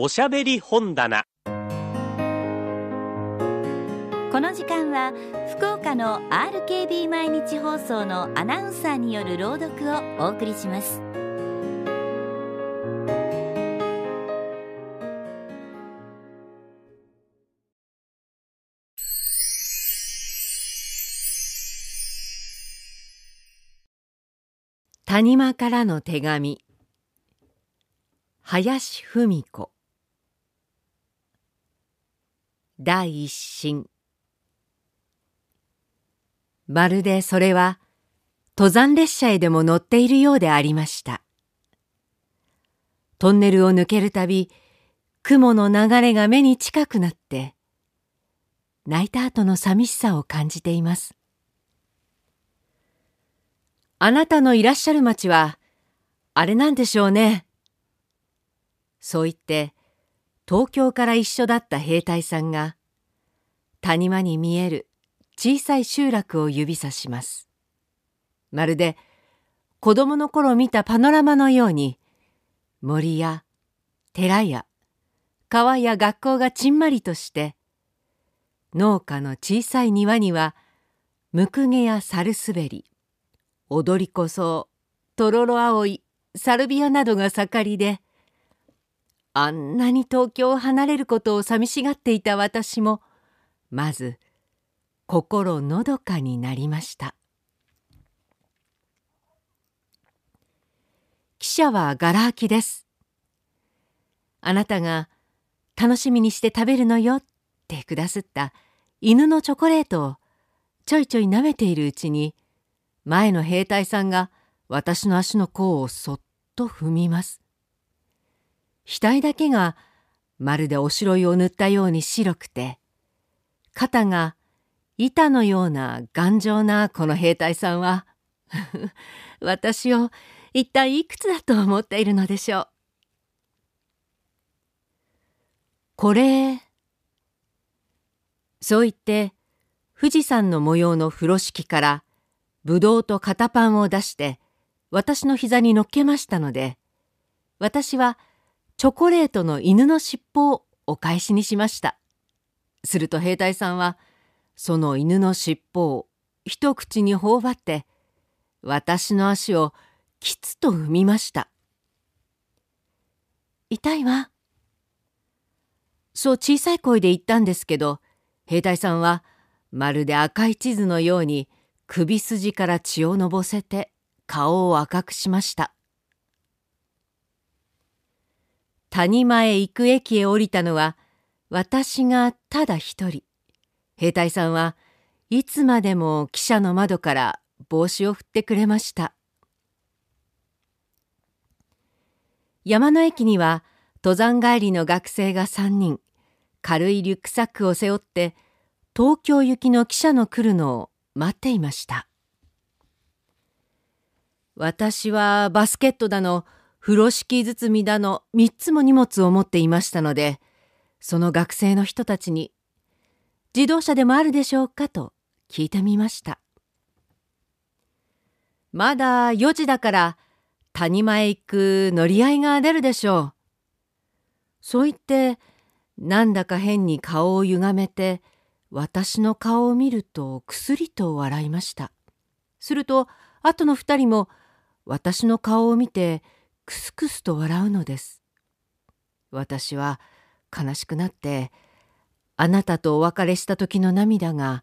おしゃべり本棚。この時間は福岡の RKB 毎日放送のアナウンサーによる朗読をお送りします。谷間からの手紙。林文子第一審。まるでそれは登山列車へでも乗っているようでありました。トンネルを抜けるたび雲の流れが目に近くなって泣いた後の寂しさを感じています。あなたのいらっしゃる町はあれなんでしょうね。そう言って東京から一緒だった兵隊さんが谷間に見える小さい集落を指さします。まるで子供の頃見たパノラマのように森や寺や川や学校がちんまりとして農家の小さい庭にはムクゲやサルスベリ踊りこそとろろ葵サルビアなどが盛りであんなに東京を離れることを寂しがっていた私もまず心のどかになりました。記者はがら空きです。あなたが楽しみにして食べるのよってくだすった犬のチョコレートをちょいちょい舐めているうちに前の兵隊さんが私の足の甲をそっと踏みます。額だけがまるでおしろいを塗ったように白くて、肩が板のような頑丈なこの兵隊さんは、私を一体いくつだと思っているのでしょう。これ、そう言って、富士山の模様の風呂敷からぶどうと肩パンを出して私の膝に乗っけましたので私はチョコレートの犬の尻尾をお返しにしました。すると兵隊さんは、その犬の尻尾を一口に頬張って、私の足をきつと踏みました。痛いわ。そう小さい声で言ったんですけど、兵隊さんはまるで赤い地図のように首筋から血をのぼせて顔を赤くしました。谷間へ行く駅へ降りたのは私がただ一人。兵隊さんはいつまでも汽車の窓から帽子を振ってくれました。山の駅には登山帰りの学生が3人軽いリュックサックを背負って東京行きの汽車の来るのを待っていました。私はバスケットだの風呂敷包みだの3つも荷物を持っていましたので、その学生の人たちに、自動車でもあるでしょうか？と聞いてみました。まだ4時だから谷間へ行く乗り合いが出るでしょう。そう言って、なんだか変に顔をゆがめて、私の顔を見るとくすりと笑いました。すると、後の二人も私の顔を見て、クスクスと笑うのです。私は悲しくなってあなたとお別れした時の涙が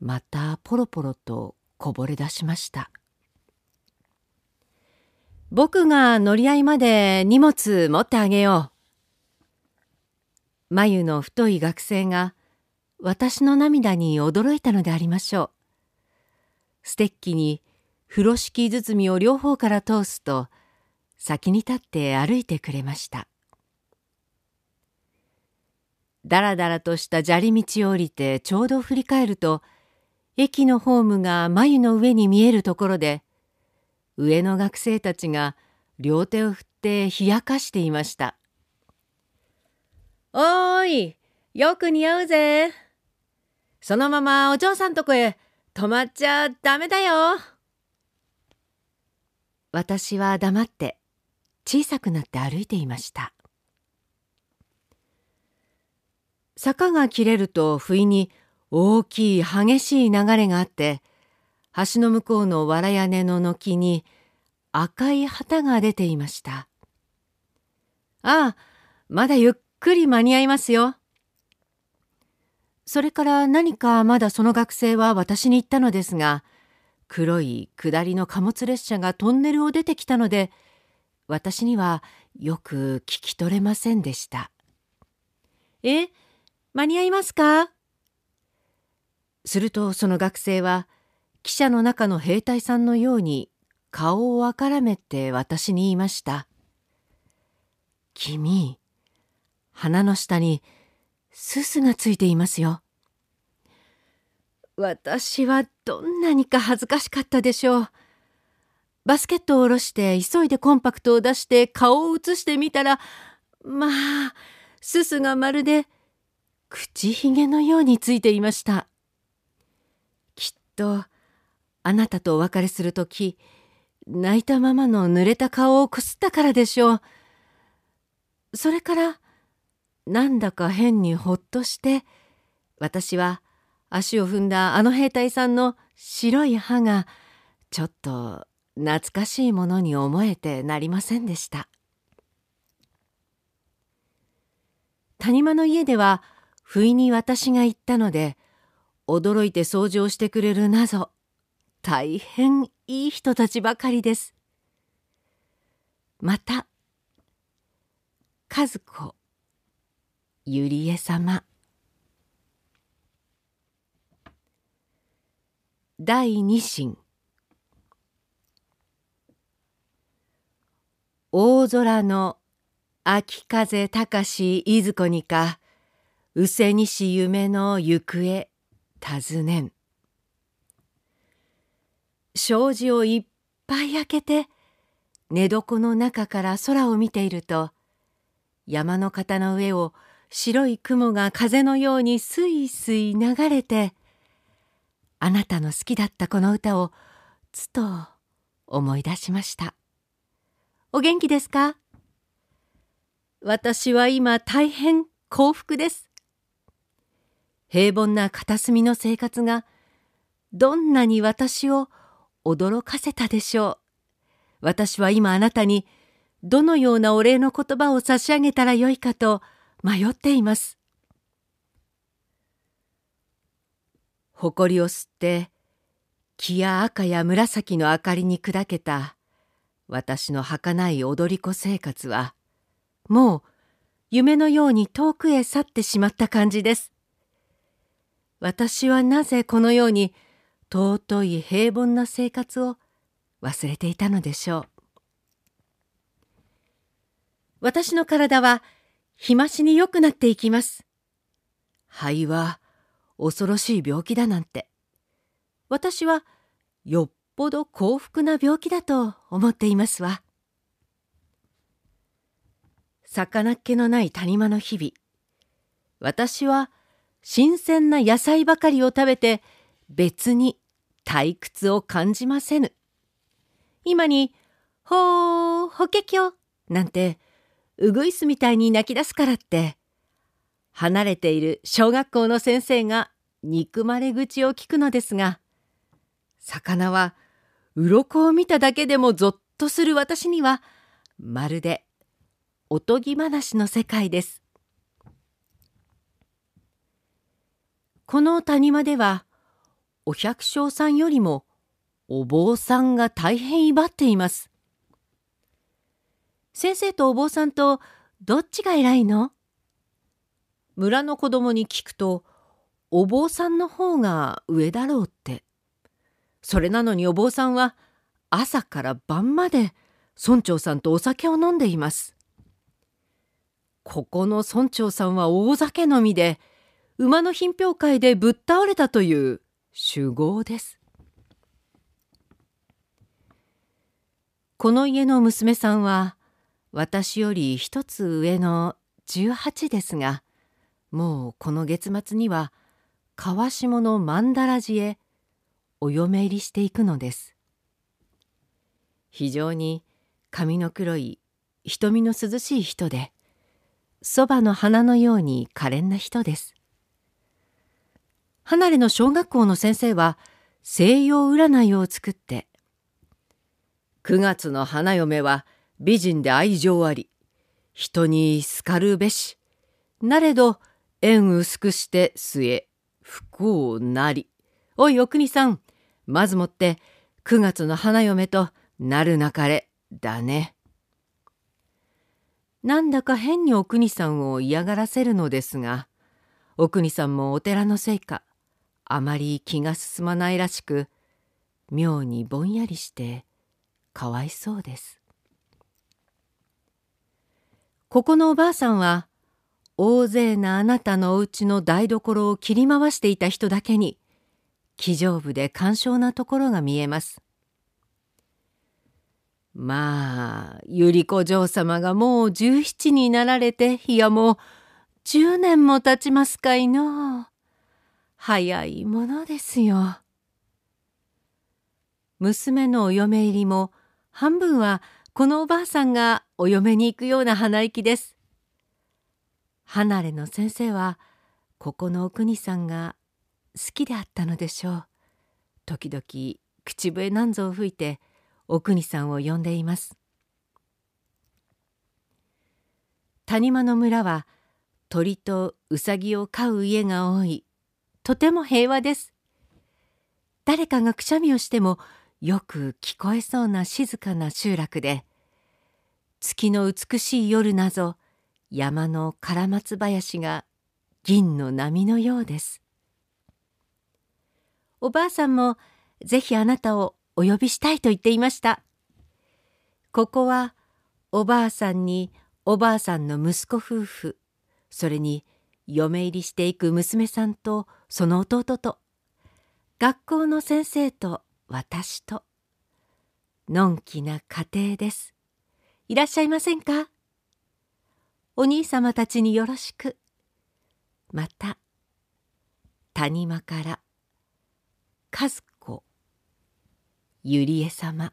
またポロポロとこぼれ出しました。僕が乗り合いまで荷物持ってあげよう。眉の太い学生が私の涙に驚いたのでありましょう。ステッキに風呂敷包みを両方から通すと先に立って歩いてくれました。だらだらとした砂利道を降りてちょうど振り返ると駅のホームが眉の上に見えるところで上の学生たちが両手を振って冷やかしていました「おーいよく似合うぜ。そのままお嬢さんとこへ泊まっちゃダメだよ」私は黙って小さくなって歩いていました坂が切れると不意に大きい激しい流れがあって橋の向こうの藁屋根の軒に赤い旗が出ていました。ああ、まだゆっくり間に合いますよ。それから何かまだその学生は私に言ったのですが、黒い下りの貨物列車がトンネルを出てきたので、私にはよく聞き取れませんでした。え、間に合いますか？するとその学生は、汽車の中の兵隊さんのように顔をあからめて私に言いました。君、鼻の下にすすがついていますよ。私はどんなにか恥ずかしかったでしょう。バスケットを下ろして急いでコンパクトを出して顔を映してみたら、まあ、すすがまるで口ひげのようについていました。きっとあなたとお別れする時泣いたままの濡れた顔をこすったからでしょうそれからなんだか変にほっとして私は足を踏んだあの兵隊さんの白い歯がちょっと懐かしいものに思えてなりませんでした谷間の家では不意に私が行ったので驚いて掃除をしてくれるなぞ大変いい人たちばかりです。また和子ゆりえ様第二審大空の秋風高しいずこにかうせにし夢の行方尋ねん。障子をいっぱい開けて寝床の中から空を見ていると山の肩の上を白い雲が風のようにすいすい流れてあなたの好きだったこの歌をつと思い出しました。お元気ですか？私は今大変幸福です平凡な片隅の生活がどんなに私を驚かせたでしょう。私は今あなたにどのようなお礼の言葉を差し上げたらよいかと迷っています。誇りを吸って木や赤や紫の明かりに砕けた私の儚い踊り子生活はもう夢のように遠くへ去ってしまった感じです。私はなぜこのように尊い平凡な生活を忘れていたのでしょう。私の体は日増しに良くなっていきます。肺は恐ろしい病気だなんて。私はよっぽど幸福な病気だと思っていますわ。魚っ気のない谷間の日々。私は新鮮な野菜ばかりを食べて別に退屈を感じませぬ。今に、ほー、法華経なんて、うぐいすみたいに泣き出すからって、離れている小学校の先生が憎まれ口を聞くのですが、魚は、鱗を見ただけでもぞっとする私には、まるで、おとぎ話の世界です。この谷間では、お百姓さんよりもお坊さんが大変威張っています。先生とお坊さんとどっちが偉いの？村の子供に聞くとお坊さんの方が上だろうって。それなのにお坊さんは朝から晩まで村長さんとお酒を飲んでいます。ここの村長さんは大酒飲みで馬の品評会でぶっ倒れたという酒豪ですこの家の娘さんは私より一つ上の18ですがもうこの月末には川下の曼荼羅寺へお嫁入りしていくのです非常に髪の黒い瞳の涼しい人でそばの花のように可憐な人です。離れの小学校の先生は西洋占いを作って9月の花嫁は美人で愛情あり人に好かるべしなれど縁薄くして末不幸なりおいお国さんまずもって9月の花嫁となるなかれだね。なんだか変にお国さんを嫌がらせるのですがお国さんもお寺のせいかあまり気が進まないらしく妙にぼんやりしてかわいそうです。ここのおばあさんは大勢なあなたのお家の台所を切り回していた人だけに気丈夫で感傷なところが見えます。まあ百合子嬢様がもう十七になられていやもう十年も経ちますかいの早いものですよ。娘のお嫁入りも半分はこのおばあさんがお嫁に行くような鼻息です。離れの先生はここのお国さんが好きであったのでしょう。時々口笛なんぞを吹いてお国さんを呼んでいます。谷間の村は鳥とうさぎを飼う家が多いとても平和です。誰かがくしゃみをしてもよく聞こえそうな静かな集落で月の美しい夜なぞ山の唐松林が銀の波のようです。おばあさんもぜひあなたをお呼びしたいと言っていました。ここはおばあさんにおばあさんの息子夫婦それに嫁入りしていく娘さんとその弟と学校の先生と私とのんきな家庭です。いらっしゃいませんか？お兄様たちによろしく。また谷間から和子。ゆりえ様。